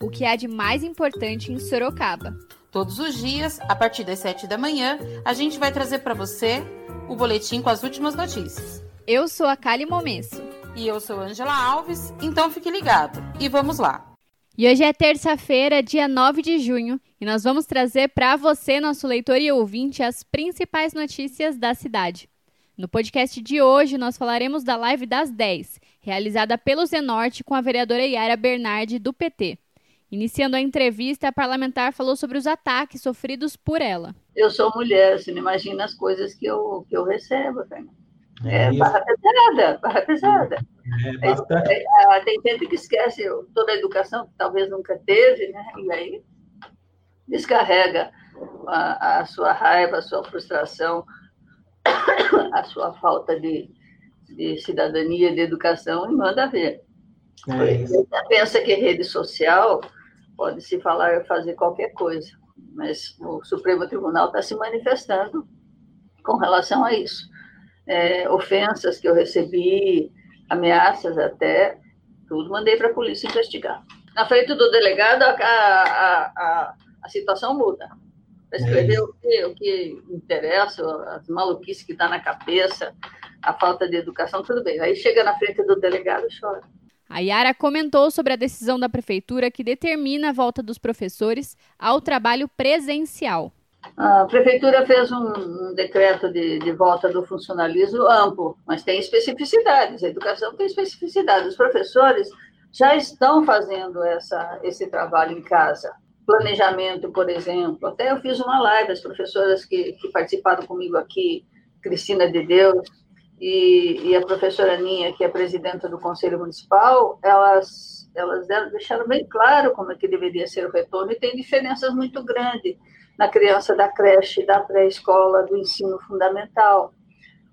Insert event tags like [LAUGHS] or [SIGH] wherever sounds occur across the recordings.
o que há de mais importante em Sorocaba. Todos os dias, a partir das 7 da manhã, a gente vai trazer para você o boletim com as últimas notícias. Eu sou a Kali Momesso. E eu sou Angela Alves, então fique ligado. E vamos lá. E hoje é terça-feira, dia 9 de junho, e nós vamos trazer para você, nosso leitor e ouvinte, as principais notícias da cidade. No podcast de hoje, nós falaremos da live das 10, realizada pelo Zenorte com a vereadora Yara Bernardi, do PT. Iniciando a entrevista, a parlamentar falou sobre os ataques sofridos por ela. Eu sou mulher, você não imagina as coisas que eu, que eu recebo, É, é barra pesada, barra pesada. É, é, é, tem gente que esquece toda a educação, que talvez nunca teve, né? E aí descarrega a, a sua raiva, a sua frustração, [COUGHS] a sua falta de, de cidadania, de educação, e manda ver. É Você pensa que rede social pode se falar fazer qualquer coisa, mas o Supremo Tribunal está se manifestando com relação a isso. É, ofensas que eu recebi, ameaças até, tudo mandei para a polícia investigar. Na frente do delegado, a, a, a, a situação muda. Para escrever é o, que, o que interessa, as maluquices que está na cabeça, a falta de educação, tudo bem. Aí chega na frente do delegado e chora. A Yara comentou sobre a decisão da prefeitura que determina a volta dos professores ao trabalho presencial. A prefeitura fez um, decreto de, de, volta do funcionalismo amplo, mas tem especificidades. A educação tem especificidades. Os professores já estão fazendo essa, esse trabalho em casa. Planejamento, por exemplo. Até eu fiz uma live, as professoras que, que participaram comigo aqui, Cristina de Deus, e, e, a professora Aninha, que é presidenta do Conselho Municipal, elas, elas deixaram bem claro como é que deveria ser o retorno, e tem diferenças muito grandes na criança da creche, da pré-escola, do ensino fundamental,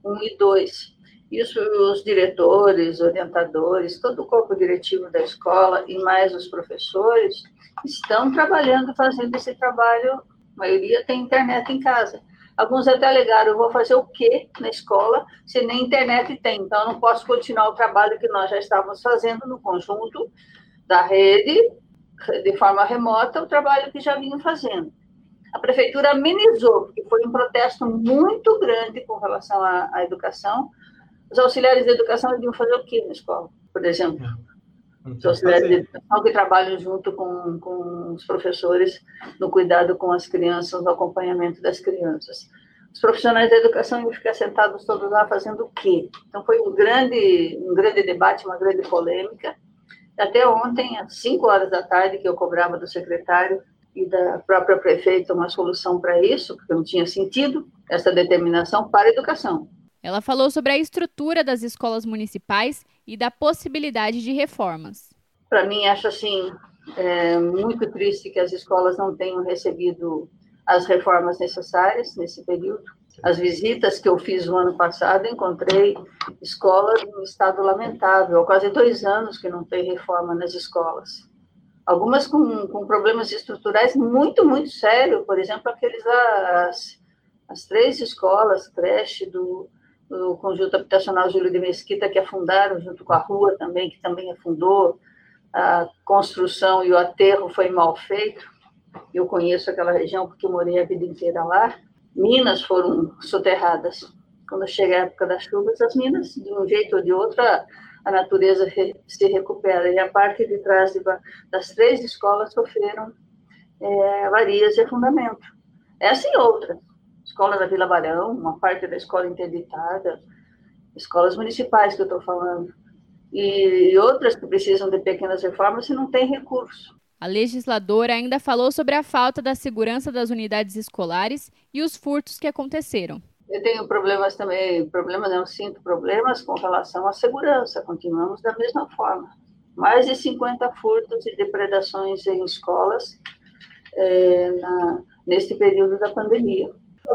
1 e 2. Isso os diretores, orientadores, todo o corpo diretivo da escola e mais os professores estão trabalhando, fazendo esse trabalho, a maioria tem internet em casa Alguns até alegaram, eu vou fazer o quê na escola se nem internet tem? Então, eu não posso continuar o trabalho que nós já estávamos fazendo no conjunto da rede, de forma remota, o trabalho que já vinham fazendo. A prefeitura amenizou, porque foi um protesto muito grande com relação à, à educação. Os auxiliares de educação deviam fazer o quê na escola, por exemplo? Auxiliares de educação que trabalham junto com, com os professores no cuidado com as crianças, no acompanhamento das crianças. Os profissionais da educação iam ficar sentados todos lá fazendo o quê? Então, foi um grande, um grande debate, uma grande polêmica. Até ontem, às 5 horas da tarde, que eu cobrava do secretário e da própria prefeita uma solução para isso, porque não tinha sentido essa determinação para a educação. Ela falou sobre a estrutura das escolas municipais e da possibilidade de reformas. Para mim, acho assim é muito triste que as escolas não tenham recebido as reformas necessárias nesse período. As visitas que eu fiz no ano passado, encontrei escolas em estado lamentável. Há quase dois anos que não tem reforma nas escolas. Algumas com, com problemas estruturais muito, muito sérios. Por exemplo, aqueles as, as três escolas, creche do, o conjunto habitacional Júlio de Mesquita, que afundaram, junto com a rua também, que também afundou. A construção e o aterro foi mal feito. Eu conheço aquela região porque morei a vida inteira lá. Minas foram soterradas. Quando chega a época das chuvas, as minas, de um jeito ou de outro, a, natureza re, se recupera. E a parte de trás de, das três escolas sofreram é, avarias e afundamento. Essa e outras escola da Vila Barão, uma parte da escola interditada, escolas municipais que eu estou falando, e outras que precisam de pequenas reformas e não tem recurso. A legisladora ainda falou sobre a falta da segurança das unidades escolares e os furtos que aconteceram. Eu tenho problemas também, problemas não sinto problemas com relação à segurança, continuamos da mesma forma. mais de 50 furtos e depredações em escolas é, na, neste período da pandemia.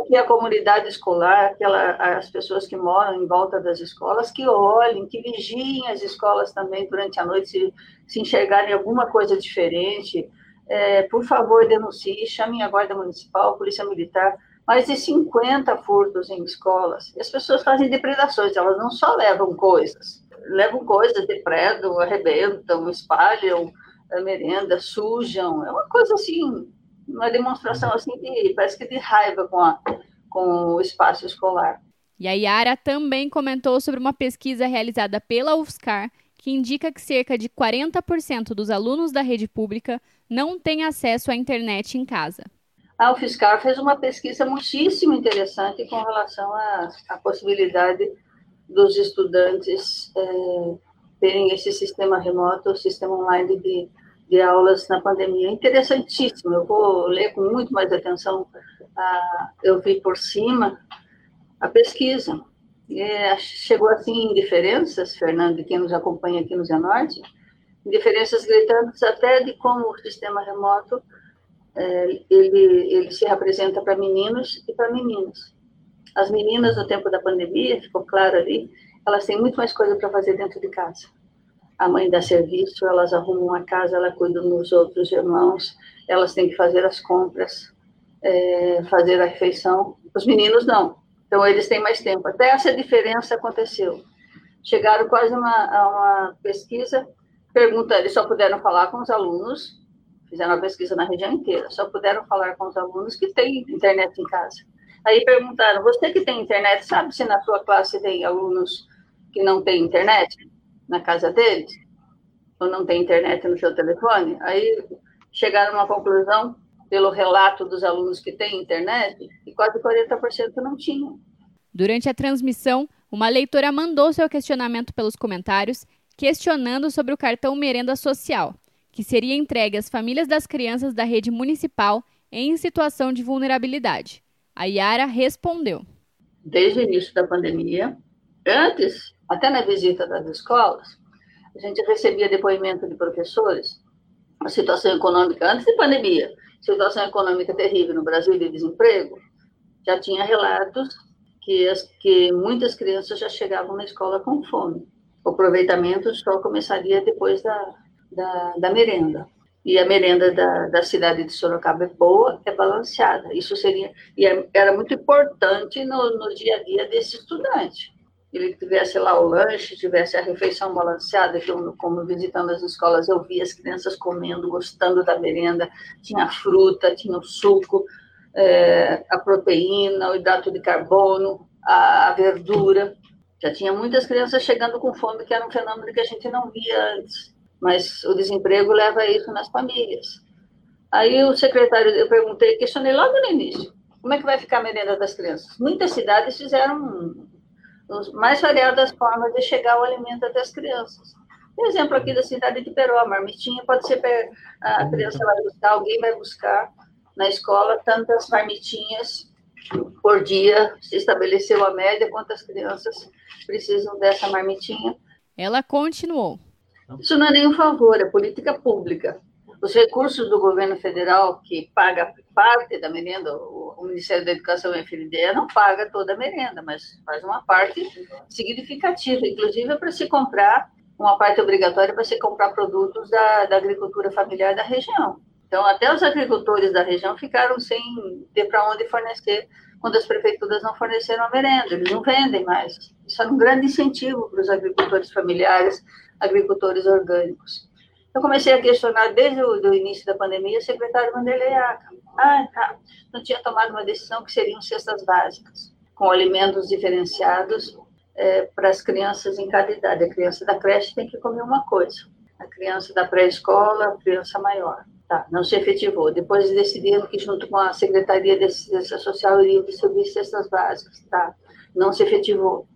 Que a comunidade escolar, aquela, as pessoas que moram em volta das escolas, que olhem, que vigiem as escolas também durante a noite, se, se enxergarem alguma coisa diferente, é, por favor, denuncie, chamem a Guarda Municipal, Polícia Militar, mais de 50 furtos em escolas. E as pessoas fazem depredações, elas não só levam coisas, levam coisas, depredam, arrebentam, espalham a merenda, sujam. É uma coisa assim, uma demonstração assim de, parece que de raiva com, a, com o espaço escolar. E a Yara também comentou sobre uma pesquisa realizada pela UFSCar que indica que cerca de 40% dos alunos da rede pública não têm acesso à internet em casa. A UFSCar fez uma pesquisa muitíssimo interessante com relação à, à possibilidade dos estudantes é, terem esse sistema remoto, o sistema online de, de aulas na pandemia. Interessantíssimo, eu vou ler com muito mais atenção. Ah, eu vi por cima a pesquisa. E chegou assim em diferenças, Fernando, quem nos acompanha aqui no Zenorte, diferenças gritantes até de como o sistema remoto é, ele, ele se representa para meninos e para meninas. As meninas, no tempo da pandemia, ficou claro ali, elas têm muito mais coisa para fazer dentro de casa. A mãe dá serviço, elas arrumam a casa, ela cuida dos outros irmãos, elas têm que fazer as compras, é, fazer a refeição. Os meninos não. Então, eles têm mais tempo. Até essa diferença aconteceu. Chegaram quase uma, a uma pesquisa, perguntando, eles só puderam falar com os alunos fizeram uma pesquisa na região inteira, só puderam falar com os alunos que têm internet em casa. Aí perguntaram: você que tem internet, sabe se na sua classe tem alunos que não têm internet na casa deles? Ou não tem internet no seu telefone? Aí chegaram a uma conclusão, pelo relato dos alunos que têm internet, que quase 40% não tinham. Durante a transmissão, uma leitora mandou seu questionamento pelos comentários, questionando sobre o cartão Merenda Social que seria entregue às famílias das crianças da rede municipal em situação de vulnerabilidade. A Yara respondeu. Desde o início da pandemia, antes, até na visita das escolas, a gente recebia depoimento de professores, a situação econômica antes da pandemia, situação econômica terrível no Brasil de desemprego, já tinha relatos que, as, que muitas crianças já chegavam na escola com fome. O aproveitamento só começaria depois da, da, da merenda. E a merenda da, da cidade de Sorocaba é boa, é balanceada. Isso seria, e é, era muito importante no, no dia a dia desse estudante. Ele tivesse lá o lanche, tivesse a refeição balanceada, que eu, como visitando as escolas, eu via as crianças comendo, gostando da merenda, tinha fruta, tinha o suco, é, a proteína, o hidrato de carbono, a, a, verdura. Já tinha muitas crianças chegando com fome, que era um fenômeno que a gente não via antes mas o desemprego leva isso nas famílias. Aí o secretário, eu perguntei, questionei logo no início, como é que vai ficar a merenda das crianças? Muitas cidades fizeram mais variadas formas de chegar o alimento até as crianças. Por exemplo, aqui da cidade de Peró, a marmitinha pode ser a criança vai buscar, alguém vai buscar na escola tantas marmitinhas por dia, se estabeleceu a média, quantas crianças precisam dessa marmitinha. Ela continuou. Isso não é nenhum favor, é política pública. Os recursos do governo federal, que paga parte da merenda, o Ministério da Educação e a FNDE não paga toda a merenda, mas faz uma parte significativa, inclusive para se comprar, uma parte obrigatória para se comprar produtos da, da agricultura familiar da região. Então, até os agricultores da região ficaram sem ter para onde fornecer quando as prefeituras não forneceram a merenda, eles não vendem mais. Isso era um grande incentivo para os agricultores familiares agricultores orgânicos. Eu comecei a questionar desde o início da pandemia o secretário Vanderlei Aca. Ah, tá. Não tinha tomado uma decisão que seriam cestas básicas, com alimentos diferenciados é, para as crianças em cada idade. A criança da creche tem que comer uma coisa, a criança da pré-escola, a criança maior. Tá, não se efetivou. Depois decidiram que, junto com a Secretaria de Assistência Social, iria distribuir cestas básicas. Tá, não se efetivou.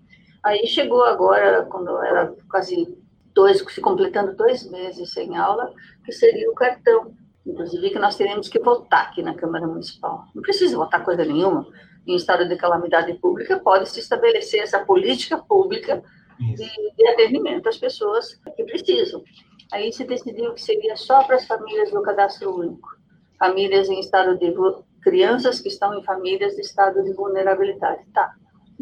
Aí chegou agora, quando era quase dois, se completando dois meses sem aula, que seria o cartão. Inclusive que nós teremos que votar aqui na Câmara Municipal. Não precisa votar coisa nenhuma. Em estado de calamidade pública, pode se estabelecer essa política pública de, de atendimento às pessoas que precisam. Aí se decidiu que seria só para as famílias do cadastro único, famílias em estado de crianças que estão em famílias de estado de vulnerabilidade. Tá.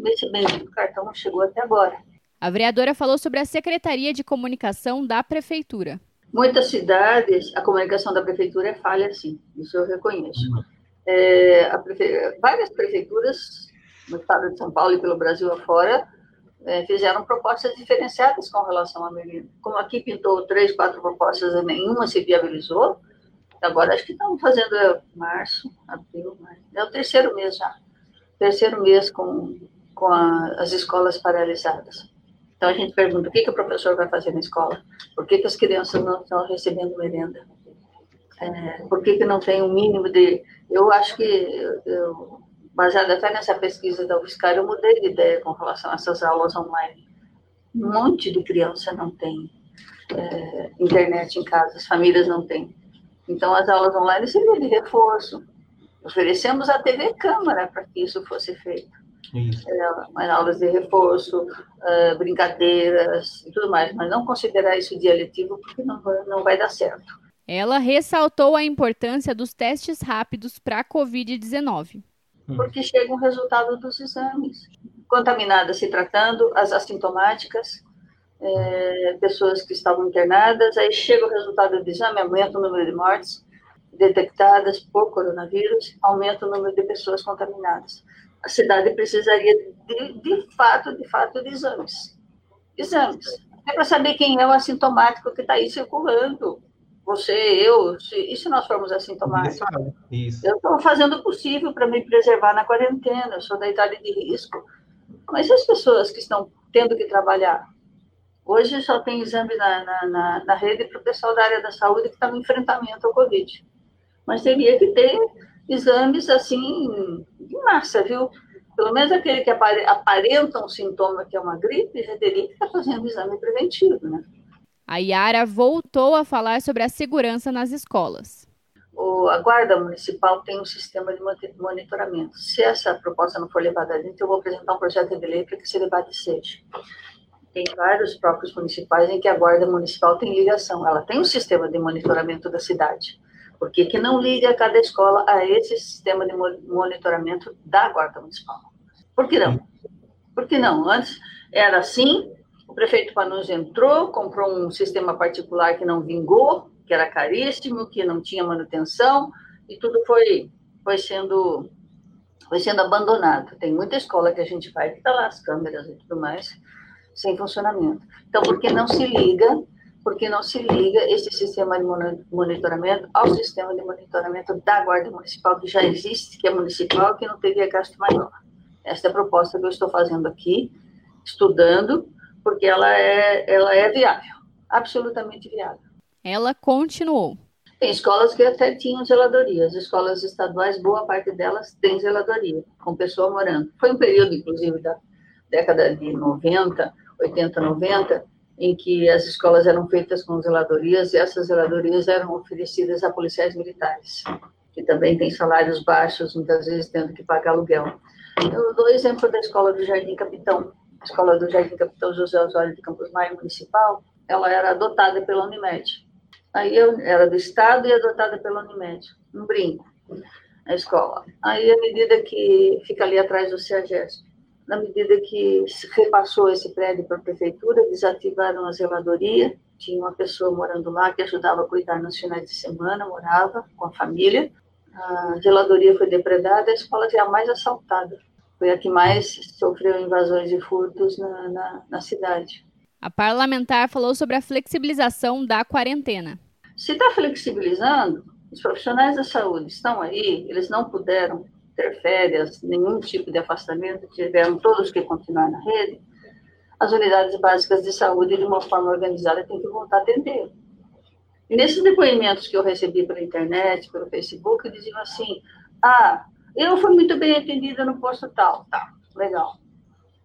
Esse bendito cartão chegou até agora. A vereadora falou sobre a Secretaria de Comunicação da Prefeitura. Muitas cidades, a comunicação da prefeitura é falha, sim, isso eu reconheço. É, prefe... Várias prefeituras no estado de São Paulo e pelo Brasil afora é, fizeram propostas diferenciadas com relação à merenda. Como aqui pintou três, quatro propostas e nenhuma se viabilizou, agora acho que estão fazendo é, março, abril, março, é o terceiro mês já, terceiro mês com, com a, as escolas paralisadas. Então a gente pergunta o que, que o professor vai fazer na escola, por que, que as crianças não estão recebendo merenda, é, por que, que não tem um mínimo de. Eu acho que, eu, baseado até nessa pesquisa da UFSCar, eu mudei de ideia com relação a essas aulas online. Um monte de criança não tem é, internet em casa, as famílias não têm. Então as aulas online seriam de reforço. Oferecemos a TV Câmara para que isso fosse feito é, aulas de reforço, uh, brincadeiras e tudo mais, mas não considerar isso dia letivo porque não vai, não vai dar certo. Ela ressaltou a importância dos testes rápidos para a Covid-19. Hum. Porque chega o resultado dos exames. Contaminadas se tratando, as assintomáticas, é, pessoas que estavam internadas, aí chega o resultado do exame, aumenta o número de mortes detectadas por coronavírus, aumenta o número de pessoas contaminadas a cidade precisaria de, de fato, de fato, de exames. Exames. É para saber quem é o assintomático que está aí circulando. Você, eu, se, e se nós formos assintomáticos? Isso. Eu estou fazendo o possível para me preservar na quarentena, eu sou da idade de risco. Mas as pessoas que estão tendo que trabalhar? Hoje só tem exame na, na, na, na rede para o pessoal da área da saúde que está no enfrentamento ao Covid. Mas teria que ter exames assim de massa, viu? Pelo menos aquele que aparenta um sintoma que é uma gripe, já teria que estar fazendo exame preventivo, né? A Yara voltou a falar sobre a segurança nas escolas. O, a Guarda Municipal tem um sistema de monitoramento. Se essa proposta não for levada adiante, eu vou apresentar um projeto de lei para que esse debate seja. Tem vários próprios municipais em que a Guarda Municipal tem ligação. Ela tem um sistema de monitoramento da cidade. Por que, que não liga cada escola a esse sistema de monitoramento da Guarda Municipal? Por que não? Por que não? Antes era assim, o prefeito Panunzi entrou, comprou um sistema particular que não vingou, que era caríssimo, que não tinha manutenção, e tudo foi, foi sendo foi sendo abandonado. Tem muita escola que a gente vai que está lá as câmeras e tudo mais sem funcionamento. Então, por que não se liga porque não se liga esse sistema de monitoramento ao sistema de monitoramento da Guarda Municipal, que já existe, que é municipal, que não teria gasto maior. Esta é a proposta que eu estou fazendo aqui, estudando, porque ela é, ela é viável, absolutamente viável. Ela continuou. Tem escolas que até tinham zeladoria. As escolas estaduais, boa parte delas tem zeladoria, com pessoa morando. Foi um período, inclusive, da década de 90, 80, 90, em que as escolas eram feitas com zeladorias e essas zeladorias eram oferecidas a policiais militares, que também têm salários baixos, muitas vezes tendo que pagar aluguel. Eu dou exemplo da escola do Jardim Capitão. A escola do Jardim Capitão José Osório de Campos Maia Municipal, ela era adotada pela Unimed. Aí eu era do Estado e adotada pela Unimed. Um brinco, a escola. Aí, à medida que fica ali atrás do CEAGESP, na medida que se repassou esse prédio para a prefeitura, desativaram a zeladoria, tinha uma pessoa morando lá que ajudava a cuidar nos finais de semana, morava com a família. A zeladoria foi depredada, a escola foi a mais assaltada. Foi a que mais sofreu invasões e furtos na, na, na cidade. A parlamentar falou sobre a flexibilização da quarentena. Se está flexibilizando, os profissionais da saúde estão aí, eles não puderam férias, nenhum tipo de afastamento, tiveram todos que continuar na rede, as unidades básicas de saúde, de uma forma organizada, têm que voltar a atender. E nesses depoimentos que eu recebi pela internet, pelo Facebook, diziam assim: ah, eu fui muito bem atendida no posto tal. Tá, legal.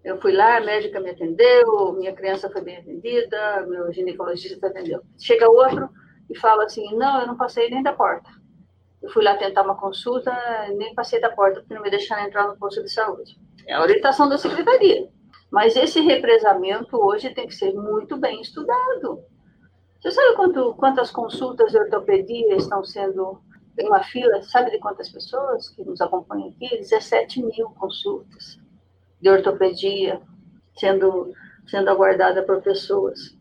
Eu fui lá, a médica me atendeu, minha criança foi bem atendida, meu ginecologista atendeu. Chega outro e fala assim: não, eu não passei nem da porta. Eu fui lá tentar uma consulta, nem passei da porta porque não me deixaram entrar no posto de saúde. É a orientação da secretaria. Mas esse represamento hoje tem que ser muito bem estudado. Você sabe quanto, quantas consultas de ortopedia estão sendo em uma fila? Sabe de quantas pessoas que nos acompanham aqui? 17 mil consultas de ortopedia sendo, sendo aguardada por pessoas.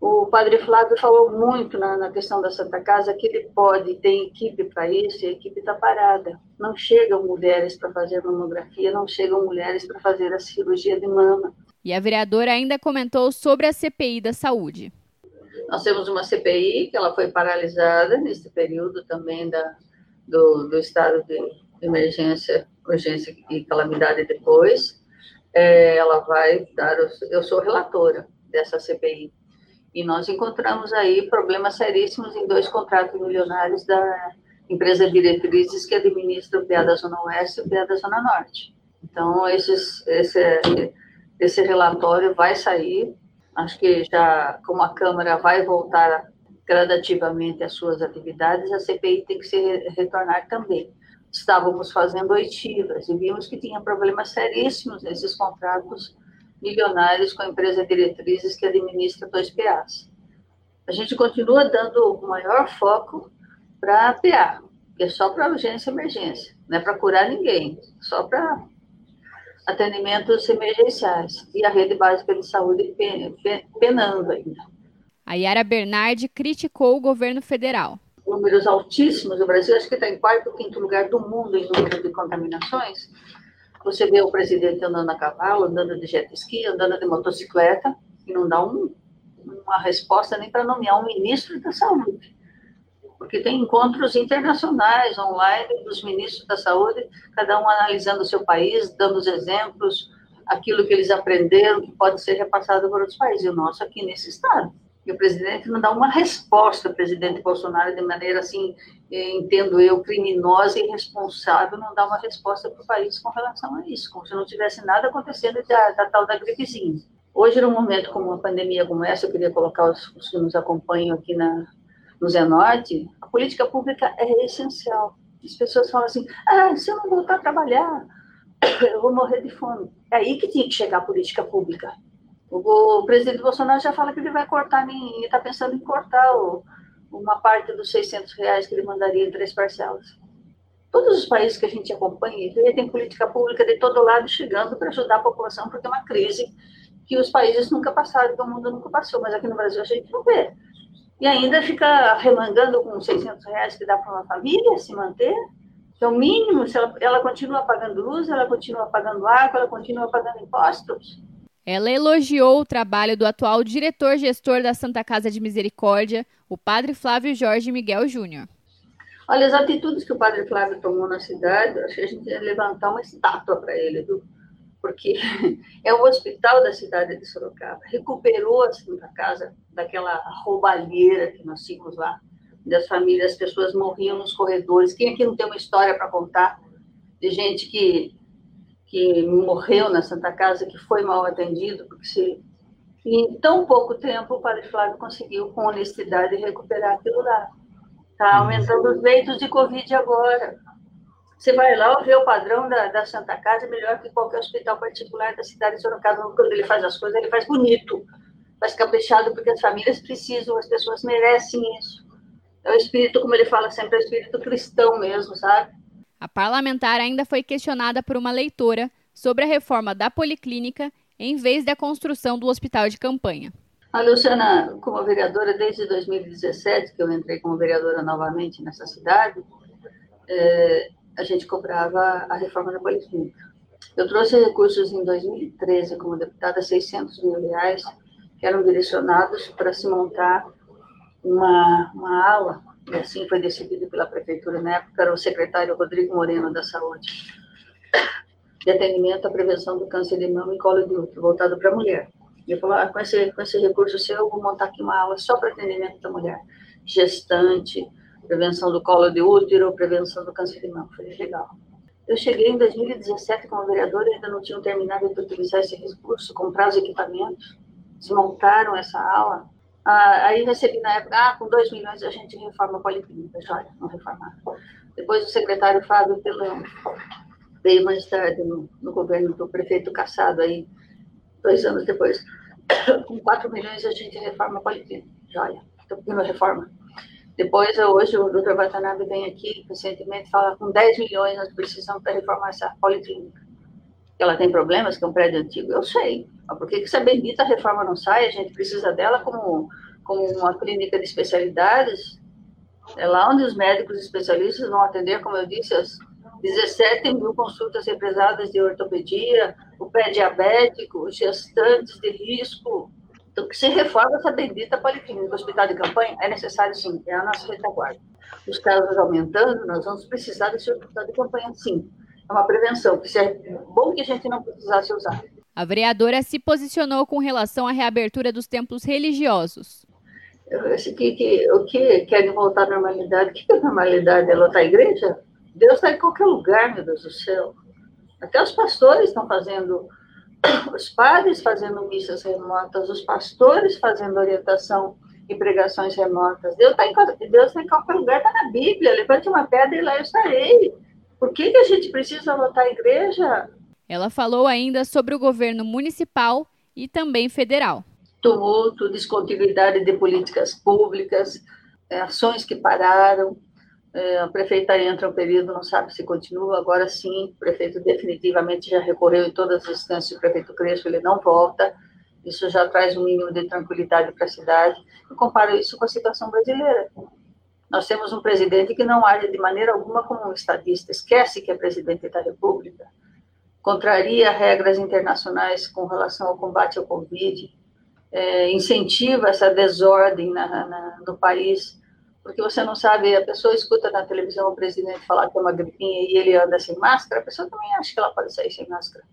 O padre Flávio falou muito na, na, questão da Santa Casa que ele pode, tem equipe para isso, e a equipe está parada. Não chegam mulheres para fazer mamografia, não chegam mulheres para fazer a cirurgia de mama. E a vereadora ainda comentou sobre a CPI da saúde. Nós temos uma CPI que ela foi paralisada nesse período também da, do, do estado de emergência, urgência e calamidade depois. É, ela vai dar, eu sou relatora dessa CPI e nós encontramos aí problemas seríssimos em dois contratos milionários da empresa Diretrizes que administra o PA da Zona Oeste e o PA da Zona Norte. Então, esses, esse, esse relatório vai sair, acho que já, como a Câmara vai voltar gradativamente às suas atividades, a CPI tem que se retornar também. Estávamos fazendo oitivas e vimos que tinha problemas seríssimos nesses contratos milionários com a empresa Diretrizes que administra dois PAs. A gente continua dando o maior foco para a PA, que é só para urgência e emergência, não é para curar ninguém, só para atendimentos emergenciais. E a rede básica de saúde penando ainda. A Yara Bernardi criticou o governo federal. Números altíssimos, o Brasil acho que está em quarto ou quinto lugar do mundo em número de contaminações, você vê o presidente andando a cavalo, andando de jet ski, andando de motocicleta, e não dá um, uma resposta nem para nomear um ministro da saúde. Porque tem encontros internacionais, online, dos ministros da saúde, cada um analisando o seu país, dando os exemplos, aquilo que eles aprenderam, que pode ser repassado para outros países. E o nosso aqui nesse estado. E o presidente não dá uma resposta, presidente Bolsonaro, de maneira assim, eh, entendo eu, criminosa e irresponsável, não dá uma resposta para o país com relação a isso, como se não tivesse nada acontecendo da, da tal da gripezinha. Hoje, num momento como uma pandemia como essa, eu queria colocar os, os que nos acompanham aqui na, no Zenorte, a política pública é essencial. As pessoas falam assim, ah, se eu não voltar a trabalhar, [COUGHS] eu vou morrer de fome. É aí que tinha que chegar a política pública o, presidente Bolsonaro já fala que ele vai cortar, está pensando em cortar o, uma parte dos 600 reais que ele mandaria em três parcelas. Todos os países que a gente acompanha, tem política pública de todo lado chegando para ajudar a população, porque é uma crise que os países nunca passaram, que o mundo nunca passou, mas aqui no Brasil a gente não vê. E ainda fica remangando com 600 reais que dá para uma família se manter, que é o mínimo, se ela, ela continua pagando luz, ela continua pagando água, ela continua pagando impostos. Ela elogiou o trabalho do atual diretor-gestor da Santa Casa de Misericórdia, o padre Flávio Jorge Miguel Júnior. Olha, as atitudes que o padre Flávio tomou na cidade, acho que a gente ia levantar uma estátua para ele, viu? porque [LAUGHS] é o hospital da cidade de Sorocaba. Recuperou a Santa Casa daquela roubalheira que nós tínhamos lá, das famílias, as pessoas morriam nos corredores. Quem aqui não tem uma história para contar de gente que que morreu na Santa Casa, que foi mal atendido, porque se, em tão pouco tempo o Padre Flávio conseguiu, com honestidade, recuperar aquilo lá. Está aumentando os leitos de Covid agora. Você vai lá ver o padrão da, da Santa Casa, melhor que qualquer hospital particular da cidade de Sorocaba. Quando ele faz as coisas, ele faz bonito, faz caprichado, porque as famílias precisam, as pessoas merecem isso. É o espírito, como ele fala sempre, é o espírito cristão mesmo, sabe? A parlamentar ainda foi questionada por uma leitora sobre a reforma da policlínica em vez da construção do hospital de campanha. A Luciana, como vereadora desde 2017, que eu entrei como vereadora novamente nessa cidade, é, a gente cobrava a reforma da policlínica. Eu trouxe recursos em 2013 como deputada, 600 mil reais, que eram direcionados para se montar uma, uma ala e assim foi decidido pela prefeitura na época, era o secretário Rodrigo Moreno da Saúde, de atendimento à prevenção do câncer de mama e colo de útero, voltado para a mulher. Ele falou, ah, com, esse, com esse recurso seu, eu vou montar aqui uma aula só para atendimento da mulher, gestante, prevenção do colo de útero, prevenção do câncer de mama. Falei, legal. Eu cheguei em 2017 como vereadora, ainda não tinham terminado de utilizar esse recurso, comprar os equipamentos, desmontaram essa aula, ah, aí recebi na época, ah, com 2 milhões a gente reforma a policlínica. Joia, não reformaram. Depois o secretário Fábio Pelão veio mais tarde no, no governo do prefeito Cassado aí, dois anos depois. [COUGHS] Com 4 milhões a gente reforma a policlínica. Olha, estou pedindo reforma. Depois, hoje, o doutor Watanabe vem aqui, recentemente, fala com 10 milhões nós precisamos para reformar essa policlínica. Ela tem problemas, que é um prédio antigo, eu sei. Mas por que, que essa bendita reforma não sai? A gente precisa dela como, como uma clínica de especialidades. É lá onde os médicos especialistas vão atender, como eu disse, as 17 mil consultas represadas de ortopedia, o pé diabético, os gestantes de risco, então, que se reforma essa bendita policlínica, hospital de campanha, é necessário sim, é a nossa retaguarda. Os casos aumentando, nós vamos precisar desse hospital de campanha sim. É uma prevenção, que é bom que a gente não precisasse usar. A vereadora se posicionou com relação à reabertura dos templos religiosos. Que, que, o que querem voltar à normalidade? O que é normalidade? É lotar a igreja? Deus está em qualquer lugar, meu Deus do céu. Até os pastores estão fazendo [COUGHS] os padres fazendo missas remotas, os pastores fazendo orientação e pregações remotas. Deus está em, Deus tá em qualquer lugar, está na Bíblia. Levante uma pedra e lá eu estarei. Por que, que a gente precisa lotar a igreja? Ela falou ainda sobre o governo municipal e também federal. Tumulto, descontinuidade de políticas públicas, é, ações que pararam, é, a prefeita entra um período, não sabe se continua, agora sim, o prefeito definitivamente já recorreu em todas as instâncias, o prefeito Crespo, ele não volta, isso já traz um mínimo de tranquilidade para a cidade. Eu comparo isso com a situação brasileira. Nós temos um presidente que não age de maneira alguma como um estadista, esquece que é presidente da República, contraria regras internacionais com relação ao combate ao Covid, é, incentiva essa desordem na, na, no país, porque você não sabe, a pessoa escuta na televisão o presidente falar que é uma gripinha e ele anda sem máscara, a pessoa também acha que ela pode sair sem máscara.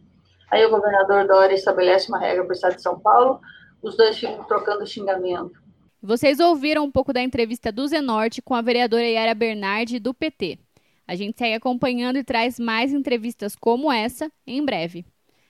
Aí o governador Dória estabelece uma regra para o estado de São Paulo, os dois ficam trocando xingamento. Vocês ouviram um pouco da entrevista do Zenorte com a vereadora Yara Bernardi, do PT. A gente segue acompanhando e traz mais entrevistas como essa em breve.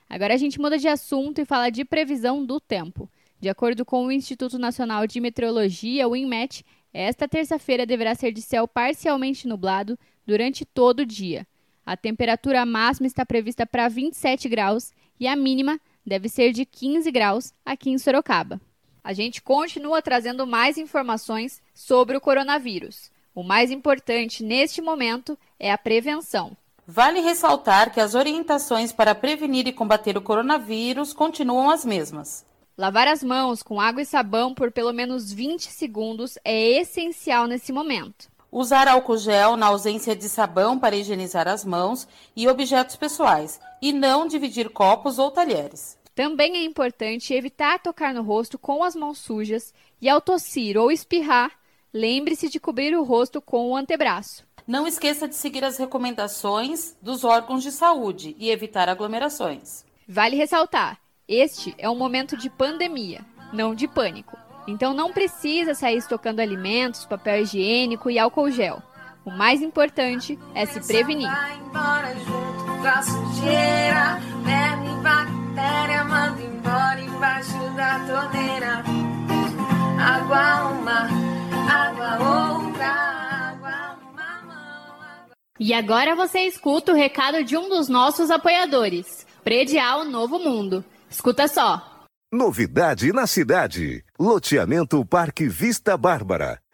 Agora a gente muda de assunto e fala de previsão do tempo. De acordo com o Instituto Nacional de Meteorologia, o INMET, esta terça-feira deverá ser de céu parcialmente nublado durante todo o dia. A temperatura máxima está prevista para 27 graus e a mínima deve ser de 15 graus aqui em Sorocaba. A gente continua trazendo mais informações sobre o coronavírus. O mais importante neste momento é a prevenção. Vale ressaltar que as orientações para prevenir e combater o coronavírus continuam as mesmas. Lavar as mãos com água e sabão por pelo menos 20 segundos é essencial nesse momento. Usar álcool gel na ausência de sabão para higienizar as mãos e objetos pessoais, e não dividir copos ou talheres. Também é importante evitar tocar no rosto com as mãos sujas e, ao tossir ou espirrar, lembre-se de cobrir o rosto com o antebraço. Não esqueça de seguir as recomendações dos órgãos de saúde e evitar aglomerações. Vale ressaltar este é um momento de pandemia, não de pânico. Então não precisa sair estocando alimentos, papel higiênico e álcool gel. O mais importante é se prevenir. E agora você escuta o recado de um dos nossos apoiadores, Predial Novo Mundo. Escuta só. Novidade na cidade. Loteamento Parque Vista Bárbara.